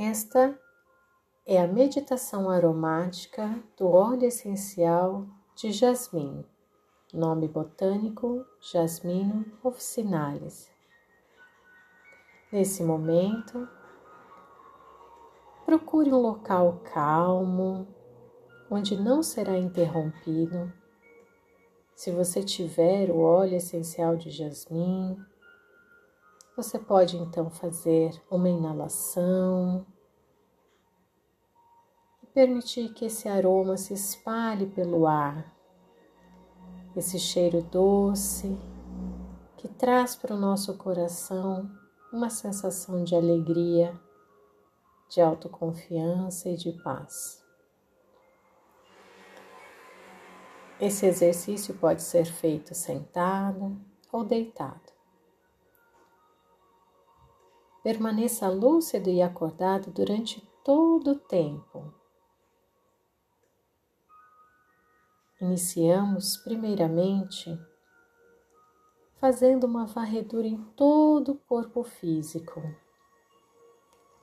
Esta é a meditação aromática do óleo essencial de jasmim, nome botânico Jasmino officinalis. Nesse momento, procure um local calmo, onde não será interrompido. Se você tiver o óleo essencial de jasmim, você pode então fazer uma inalação e permitir que esse aroma se espalhe pelo ar. Esse cheiro doce que traz para o nosso coração uma sensação de alegria, de autoconfiança e de paz. Esse exercício pode ser feito sentado ou deitado. Permaneça lúcido e acordado durante todo o tempo. Iniciamos, primeiramente, fazendo uma varredura em todo o corpo físico.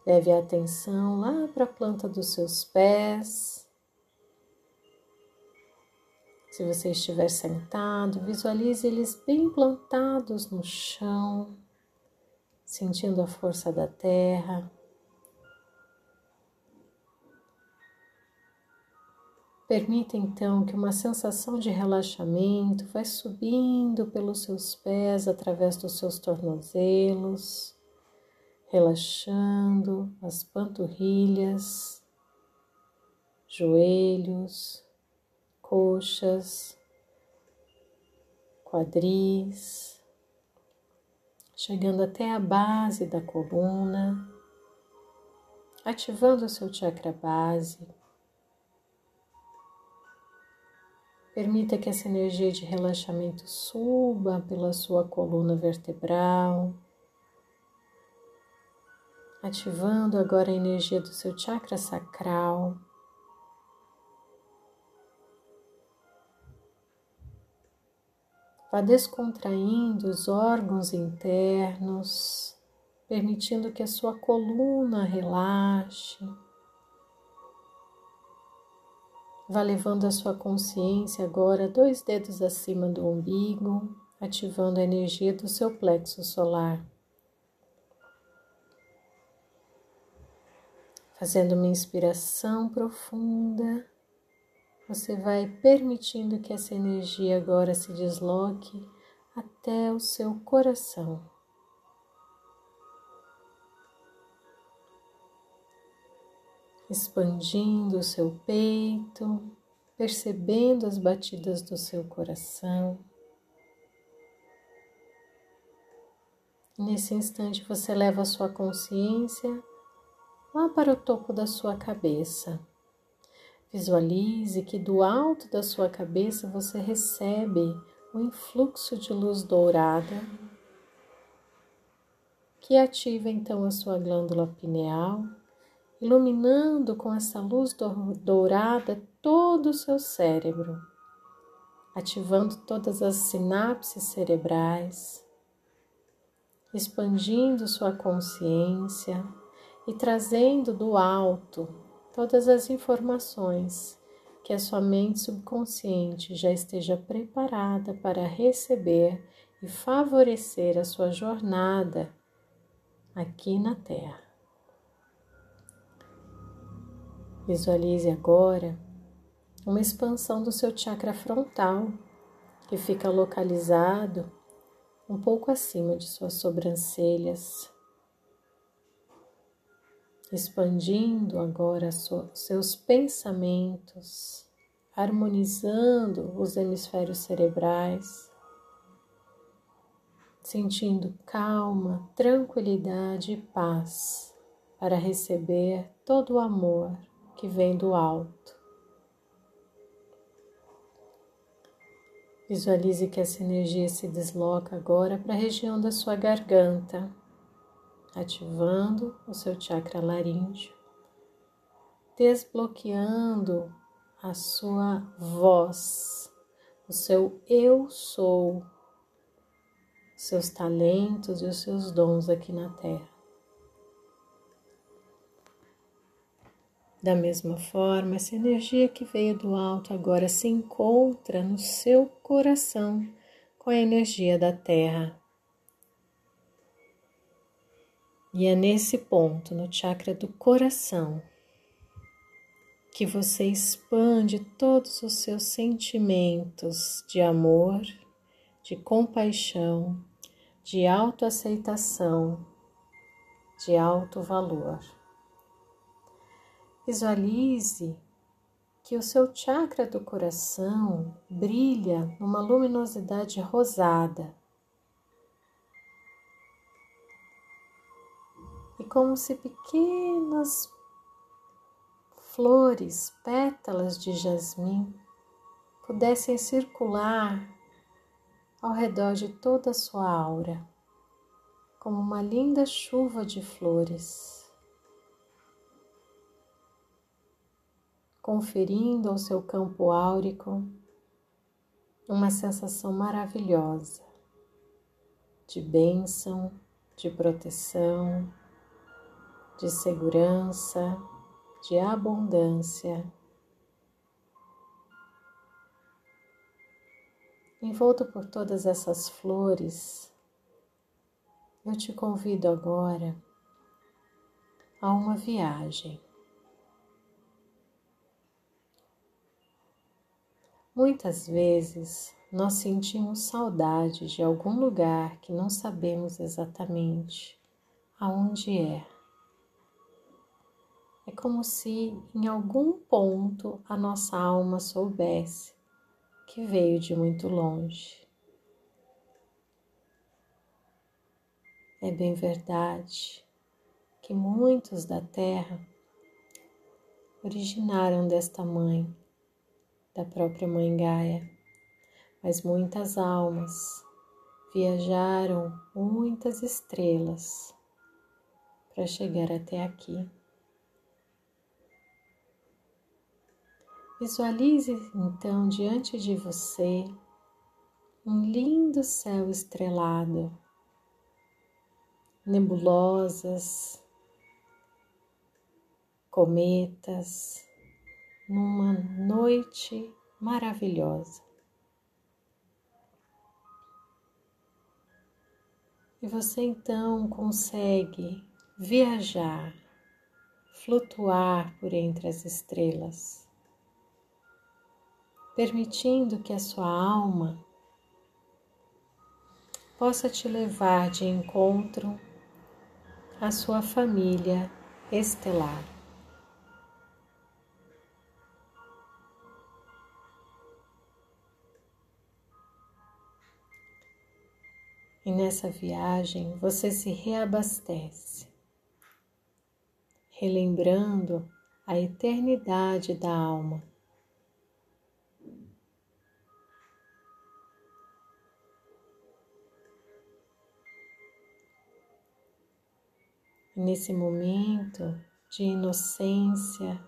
Leve a atenção lá para a planta dos seus pés se você estiver sentado, visualize eles bem plantados no chão, sentindo a força da terra. Permita então que uma sensação de relaxamento vai subindo pelos seus pés através dos seus tornozelos, relaxando as panturrilhas, joelhos, coxas, quadris, chegando até a base da coluna, ativando o seu chakra base. Permita que essa energia de relaxamento suba pela sua coluna vertebral, ativando agora a energia do seu chakra sacral. Vá descontraindo os órgãos internos, permitindo que a sua coluna relaxe. Vá levando a sua consciência agora dois dedos acima do umbigo, ativando a energia do seu plexo solar. Fazendo uma inspiração profunda você vai permitindo que essa energia agora se desloque até o seu coração. Expandindo o seu peito, percebendo as batidas do seu coração. Nesse instante, você leva a sua consciência lá para o topo da sua cabeça Visualize que do alto da sua cabeça você recebe um influxo de luz dourada que ativa então a sua glândula pineal, iluminando com essa luz dourada todo o seu cérebro, ativando todas as sinapses cerebrais, expandindo sua consciência e trazendo do alto todas as informações que a sua mente subconsciente já esteja preparada para receber e favorecer a sua jornada aqui na Terra. Visualize agora uma expansão do seu chakra frontal, que fica localizado um pouco acima de suas sobrancelhas expandindo agora seus pensamentos, harmonizando os hemisférios cerebrais, sentindo calma, tranquilidade e paz para receber todo o amor que vem do alto. Visualize que essa energia se desloca agora para a região da sua garganta ativando o seu chakra laríngeo, desbloqueando a sua voz, o seu eu sou, seus talentos e os seus dons aqui na Terra. Da mesma forma, essa energia que veio do alto agora se encontra no seu coração com a energia da terra. E é nesse ponto, no chakra do coração, que você expande todos os seus sentimentos de amor, de compaixão, de autoaceitação, de alto valor. Visualize que o seu chakra do coração brilha numa luminosidade rosada. E como se pequenas flores, pétalas de jasmim pudessem circular ao redor de toda a sua aura, como uma linda chuva de flores. conferindo ao seu campo áurico uma sensação maravilhosa de bênção, de proteção, de segurança, de abundância. Envolto por todas essas flores, eu te convido agora a uma viagem. Muitas vezes nós sentimos saudade de algum lugar que não sabemos exatamente aonde é. É como se em algum ponto a nossa alma soubesse que veio de muito longe. É bem verdade que muitos da terra originaram desta mãe da própria Mãe Gaia, mas muitas almas viajaram muitas estrelas para chegar até aqui. Visualize então diante de você um lindo céu estrelado, nebulosas, cometas, numa noite maravilhosa. E você então consegue viajar, flutuar por entre as estrelas, permitindo que a sua alma possa te levar de encontro à sua família estelar. E nessa viagem você se reabastece, relembrando a eternidade da alma. Nesse momento de inocência,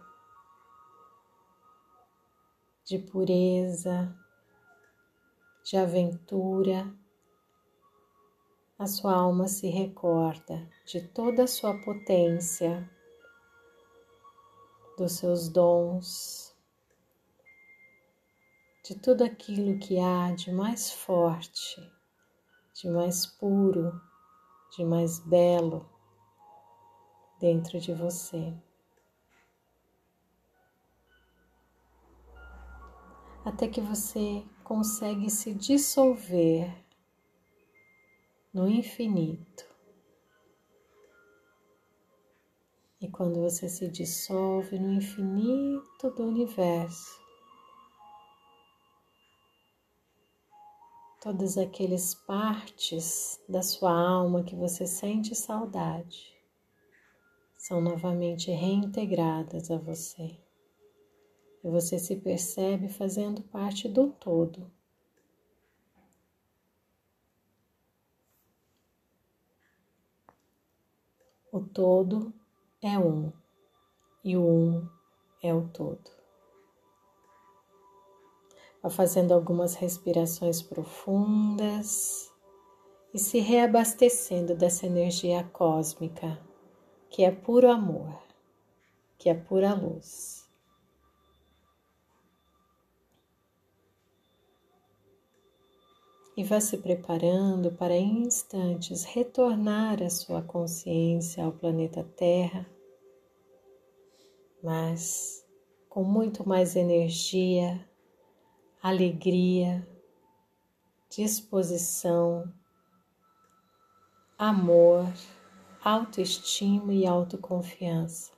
de pureza, de aventura, a sua alma se recorda de toda a sua potência, dos seus dons, de tudo aquilo que há de mais forte, de mais puro, de mais belo dentro de você. Até que você consegue se dissolver no infinito. E quando você se dissolve no infinito do universo, todas aquelas partes da sua alma que você sente saudade são novamente reintegradas a você. E você se percebe fazendo parte do todo. O todo é um e o um é o todo. Vá fazendo algumas respirações profundas e se reabastecendo dessa energia cósmica que é puro amor. que é pura luz. E vá se preparando para em instantes retornar a sua consciência ao planeta Terra, mas com muito mais energia, alegria, disposição, amor, autoestima e autoconfiança.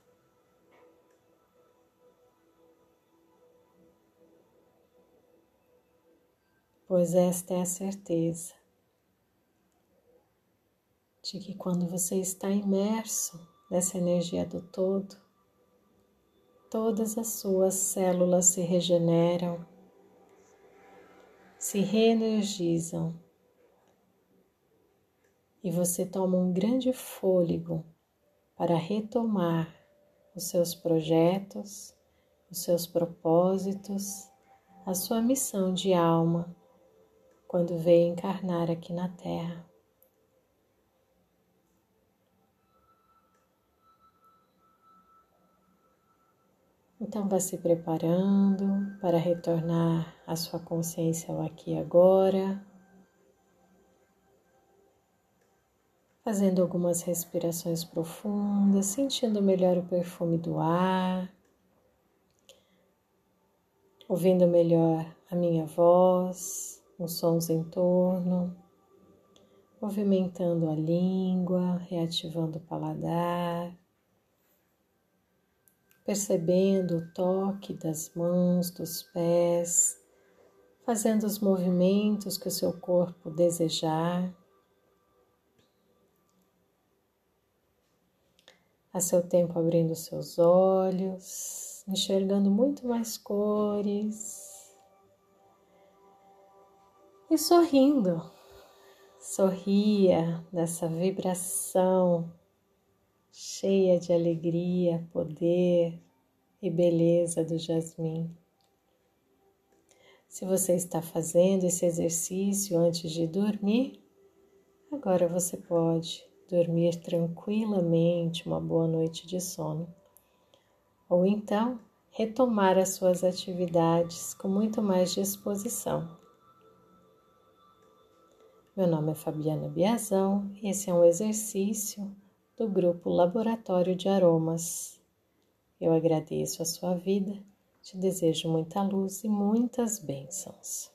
Pois esta é a certeza de que quando você está imerso nessa energia do todo, todas as suas células se regeneram, se reenergizam e você toma um grande fôlego para retomar os seus projetos, os seus propósitos, a sua missão de alma quando veio encarnar aqui na Terra. Então vá se preparando para retornar a sua consciência ao aqui e agora. Fazendo algumas respirações profundas, sentindo melhor o perfume do ar, ouvindo melhor a minha voz, os sons em torno, movimentando a língua, reativando o paladar percebendo o toque das mãos, dos pés, fazendo os movimentos que o seu corpo desejar. A seu tempo abrindo seus olhos, enxergando muito mais cores e sorrindo. Sorria nessa vibração cheia de alegria, poder e beleza do jasmim. Se você está fazendo esse exercício antes de dormir, agora você pode dormir tranquilamente uma boa noite de sono. Ou então retomar as suas atividades com muito mais disposição. Meu nome é Fabiana Biazão e esse é um exercício do grupo Laboratório de Aromas. Eu agradeço a sua vida, te desejo muita luz e muitas bênçãos.